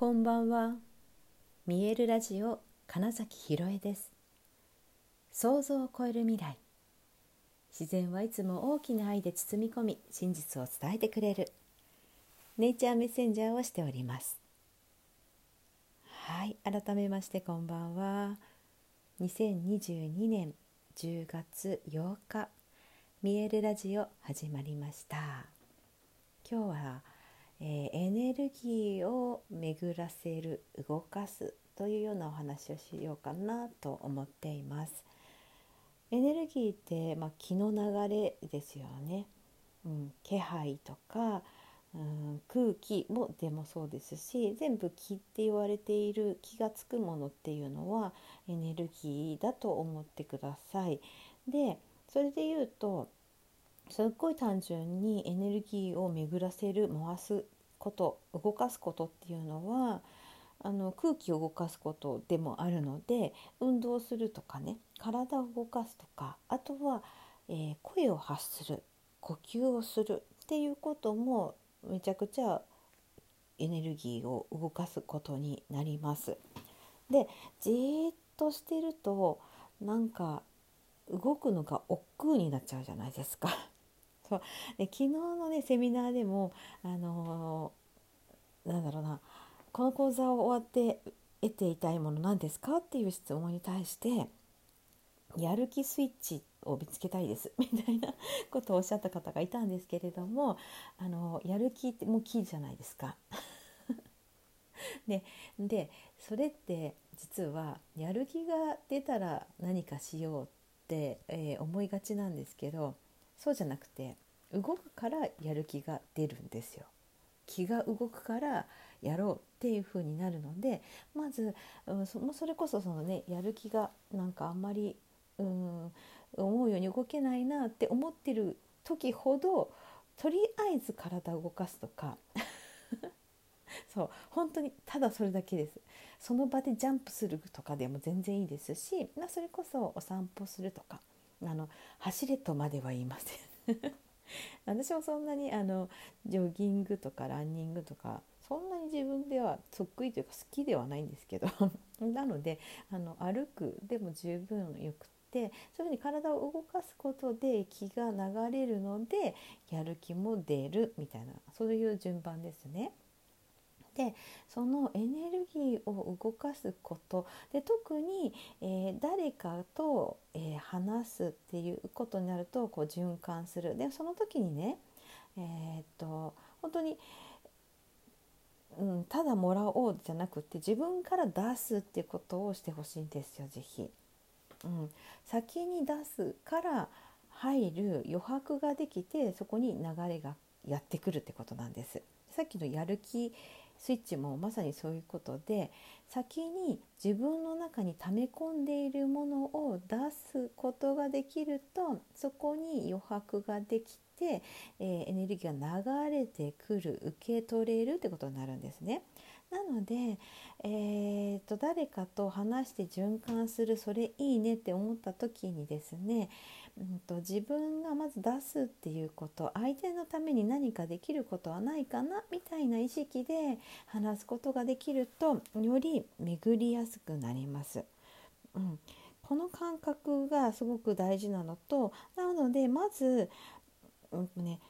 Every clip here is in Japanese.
こんばんは。見えるラジオ金崎ひろえです。想像を超える未来。自然はいつも大きな愛で包み込み、真実を伝えてくれる。ネイチャーメッセンジャーをしております。はい、改めましてこんばんは。2022年10月8日、見えるラジオ始まりました。今日はえー、エネルギーを巡らせる動かすというようなお話をしようかなと思っています。エネルギーって、まあ、気の流れですよね。うん、気配とか、うん、空気もでもそうですし全部気って言われている気が付くものっていうのはエネルギーだと思ってください。でそれで言うとすっごい単純にエネルギーを巡らせる回すこと動かすことっていうのはあの空気を動かすことでもあるので運動するとかね体を動かすとかあとは、えー、声を発する呼吸をするっていうこともめちゃくちゃエネルギーを動かすことになります。でじーっとしてるとなんか動くのが億劫になっちゃうじゃないですか。そうで昨日のねセミナーでもあのー、なんだろうなこの講座を終わって得ていたいもの何ですかっていう質問に対してやる気スイッチを見つけたいです みたいなことをおっしゃった方がいたんですけれどもあのやる気ってもうキーじゃないですか。ででそれって実はやる気が出たら何かしようって、えー、思いがちなんですけどそうじゃなくて動くからやる気が出るんですよ。気が動くからやろうっていう風になるのでまず、うん、そそれこそそのねやる気がなんかあんまり、うん、思うように動けないなって思ってる時ほどとりあえず体を動かすとか。そう本当にただそれだけです。その場でジャンプするとかでも全然いいですし、まあ、それこそお散歩するとか。あの走れとまでは言いません 私もそんなにあのジョギングとかランニングとかそんなに自分では得意というか好きではないんですけど なのであの歩くでも十分よくてそういうふうに体を動かすことで気が流れるのでやる気も出るみたいなそういう順番ですね。でそのエネルギーを動かすことで特に、えー、誰かと、えー、話すっていうことになるとこう循環するでその時にねえー、っと本当に、うん、ただもらおうじゃなくて自分から出すっていうことをしてほしいんですよ是非。うん、先に出すから入る余白ができてそこに流れがやってくるってことなんです。さっきのやる気スイッチもまさにそういうことで先に自分の中に溜め込んでいるものを出すことができるとそこに余白ができて、えー、エネルギーが流れてくる受け取れるってことになるんですね。なので、えーと、誰かと話して循環するそれいいねって思った時にですね、うんと、自分がまず出すっていうこと相手のために何かできることはないかなみたいな意識で話すことができるとより巡りやすくなります。うん、この感覚がすごく大事なのとなのでまず、うんね、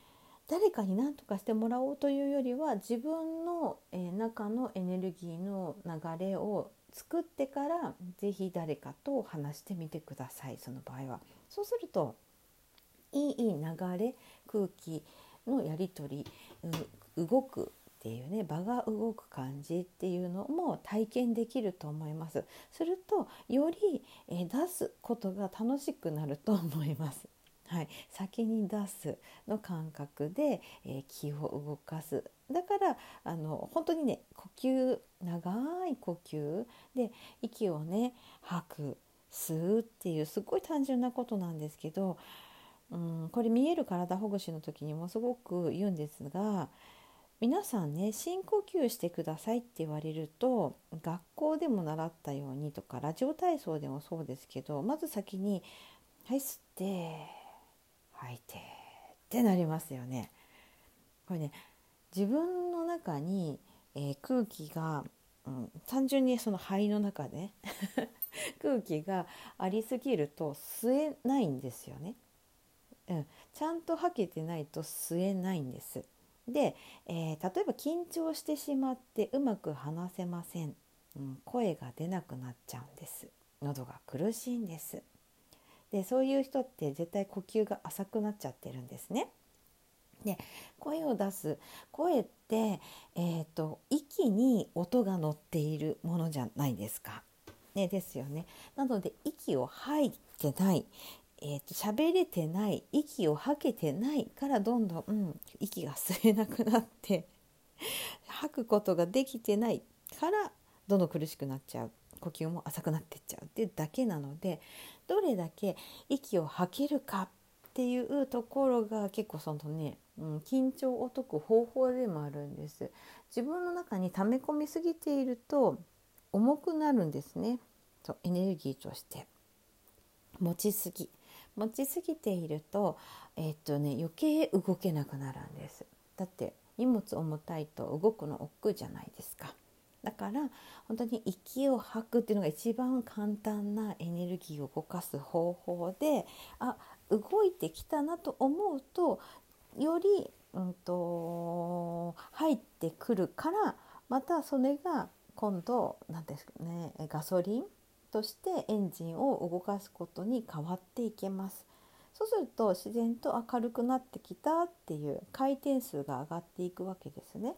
誰かに何とかしてもらおうというよりは自分の、え中のエネルギーの流れを作ってから是非誰かと話してみてくださいその場合は。そうするといい流れ空気のやり取り動くっていうね場が動く感じっていうのも体験できると思います。するとより、え出すことが楽しくなると思います。はい、先に出すの感覚で、えー、気を動かすだからあの本当にね呼吸長い呼吸で息をね吐く吸うっていうすごい単純なことなんですけど、うん、これ見える体ほぐしの時にもすごく言うんですが皆さんね深呼吸してくださいって言われると学校でも習ったようにとかラジオ体操でもそうですけどまず先に「はい吸って吐いてってなりますよね。これね自分の中に、えー、空気がうん、単純にその肺の中で 空気がありすぎると吸えないんですよね。うん、ちゃんと吐けてないと吸えないんです。で、えー、例えば緊張してしまってうまく話せません、うん、声が出なくなっちゃうんです。喉が苦しいんです。でそういう人って絶対呼吸が浅くなっちゃってるんですね。で声を出す声って、えーと、息に音が乗っているものじゃないですか。ね、ですよね。なので息を吐いてない、えーと、喋れてない息を吐けてないからどんどん、うん、息が吸えなくなって吐くことができてないからどんどん苦しくなっちゃう呼吸も浅くなってっちゃうっていうだけなのでどれだけ息を吐けるかっていうところが結構そのね、うん、緊張を解く方法でもあるんです。自分の中に溜め込みすぎていると重くなるんですね。そうエネルギーとして。持ちすぎ。持ちすぎていると,、えー、っとね、余計動けなくなるんです。だって荷物重たいと動くの億劫じゃないですか。だから本当に息を吐くっていうのが一番簡単なエネルギーを動かす方法であ動いてきたなと思うとより、うんと、入ってくるからまたそれが今度何ですかねガソリンとしてエンジンを動かすことに変わっていけます。そうすると自然と明るくなってきたっていう回転数が上がっていくわけですね。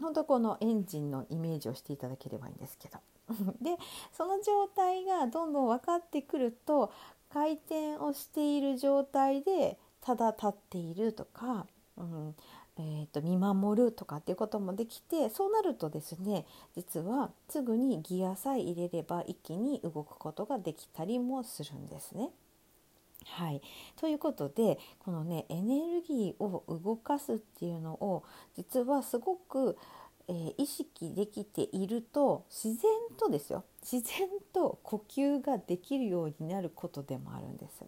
本当このエンジンのイメージをしていただければいいんですけど でその状態がどんどん分かってくると回転をしている状態でただ立っているとか、うんえー、と見守るとかっていうこともできてそうなるとですね実はすぐにギアさえ入れれば一気に動くことができたりもするんですね。はい、ということでこのねエネルギーを動かすっていうのを実はすごく、えー、意識できていると自然とですよ自然と呼吸ができるようになることでもあるんです。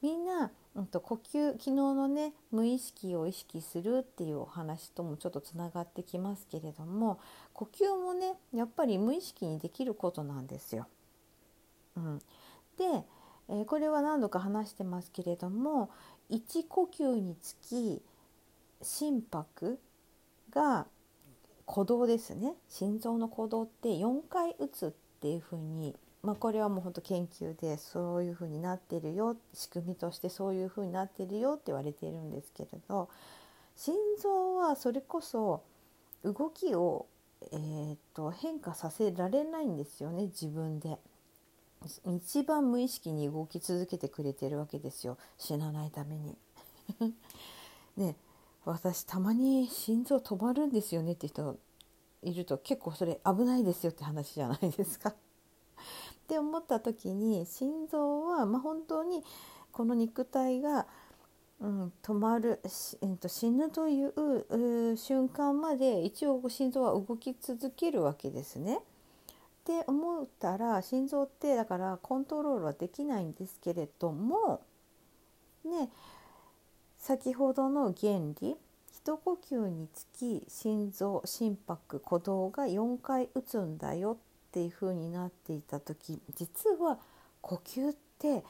みんな、うん、と呼吸昨日のね無意識を意識するっていうお話ともちょっとつながってきますけれども呼吸もねやっぱり無意識にできることなんですよ。うん、でえ、これは何度か話してますけれども1呼吸につき心拍が鼓動ですね心臓の鼓動って4回打つっていうふうに、まあ、これはもうほんと研究でそういうふうになってるよ仕組みとしてそういうふうになってるよって言われているんですけれど心臓はそれこそ動きを、えー、と変化させられないんですよね自分で。一番無意識に動き続けてくれてるわけですよ死なないために。ね私たまに心臓止まるんですよねって人いると結構それ危ないですよって話じゃないですか。って思った時に心臓は、まあ、本当にこの肉体が、うん、止まる、えー、と死ぬという瞬間まで一応心臓は動き続けるわけですね。って思ったら心臓ってだからコントロールはできないんですけれどもね先ほどの原理一呼吸につき心臓心拍鼓動が4回打つんだよっていう風になっていた時実は呼吸って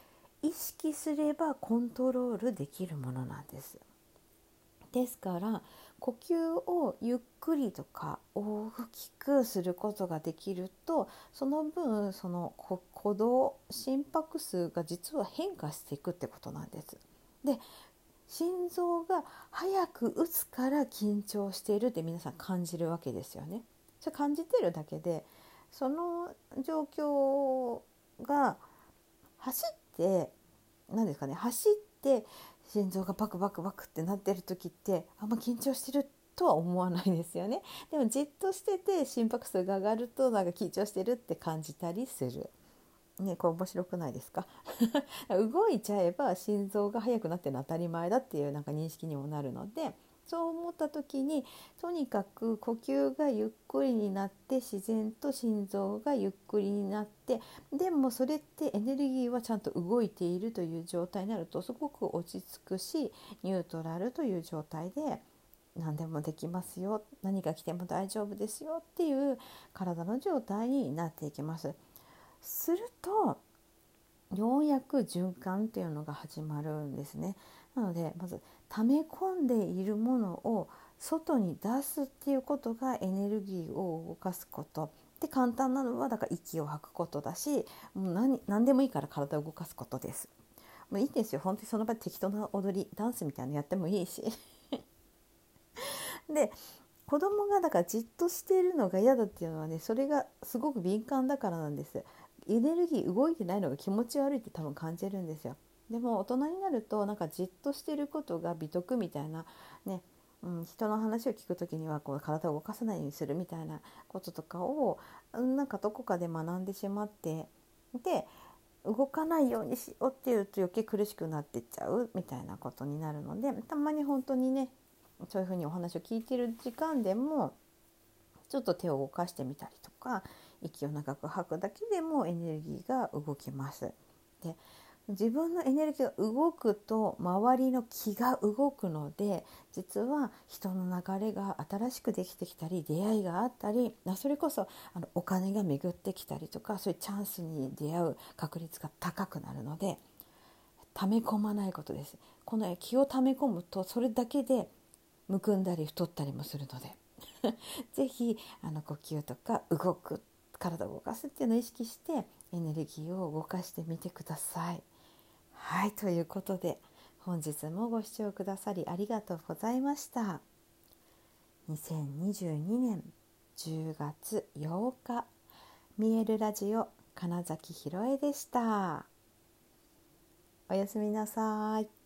意識すればコントロールできるものなんです。ですから呼吸をゆっくりとか大きくすることができるとその分その鼓動心拍数が実は変化していくってことなんです。で心臓が早く打つから緊張しているって皆さん感じるわけですよね。それ感じてるだけでその状況が走って何ですかね走って心臓がバクバクバクってなってる時ってあんま緊張してるとは思わないですよね でもじっとしてて心拍数が上がるとなんか緊張してるって感じたりする。ね、これ面白くないですか？動いちゃえば心臓が速くなってるのは当たり前だっていうなんか認識にもなるのでそう思った時にとにかく呼吸がゆっくりになって自然と心臓がゆっくりになってでもそれってエネルギーはちゃんと動いているという状態になるとすごく落ち着くしニュートラルという状態で何でもできますよ何が来ても大丈夫ですよっていう体の状態になっていきます。するとようやく循環っていうのが始まるんですね。なのでまず溜め込んでいるものを外に出すっていうことがエネルギーを動かすことで簡単なのはだから息を吐くことだしもう何何でもいいから体を動かすことです。もういいんですよ本当にその場で適当な踊りダンスみたいなのやってもいいし。で子供がだからじっとしているのが嫌だっていうのはねそれがすごく敏感だからなんです。エネルギー動いてないのが気持ち悪いって多分感じるんですよ。でも大人になるとなんかじっとしてることが美徳みたいなねうん、人の話を聞く時にはこう体を動かさないようにするみたいなこととかをなんかどこかで学んでしまってで動かないようにしようっていうと余計苦しくなってっちゃうみたいなことになるのでたまに本当にねそういうふうにお話を聞いてる時間でもちょっと手を動かしてみたりとか息を長く吐くだけでもエネルギーが動きます。で自分のエネルギーが動くと周りの気が動くので実は人の流れが新しくできてきたり出会いがあったりそれこそあのお金が巡ってきたりとかそういうチャンスに出会う確率が高くなるので溜め込まないことです。この気を溜め込むとそれだけでむくんだり太ったりもするので 是非あの呼吸とか動く体を動かすっていうのを意識してエネルギーを動かしてみてください。はいということで本日もご視聴くださりありがとうございました。2022年10月8日見えるラジオ金崎ひろえでした。おやすみなさい。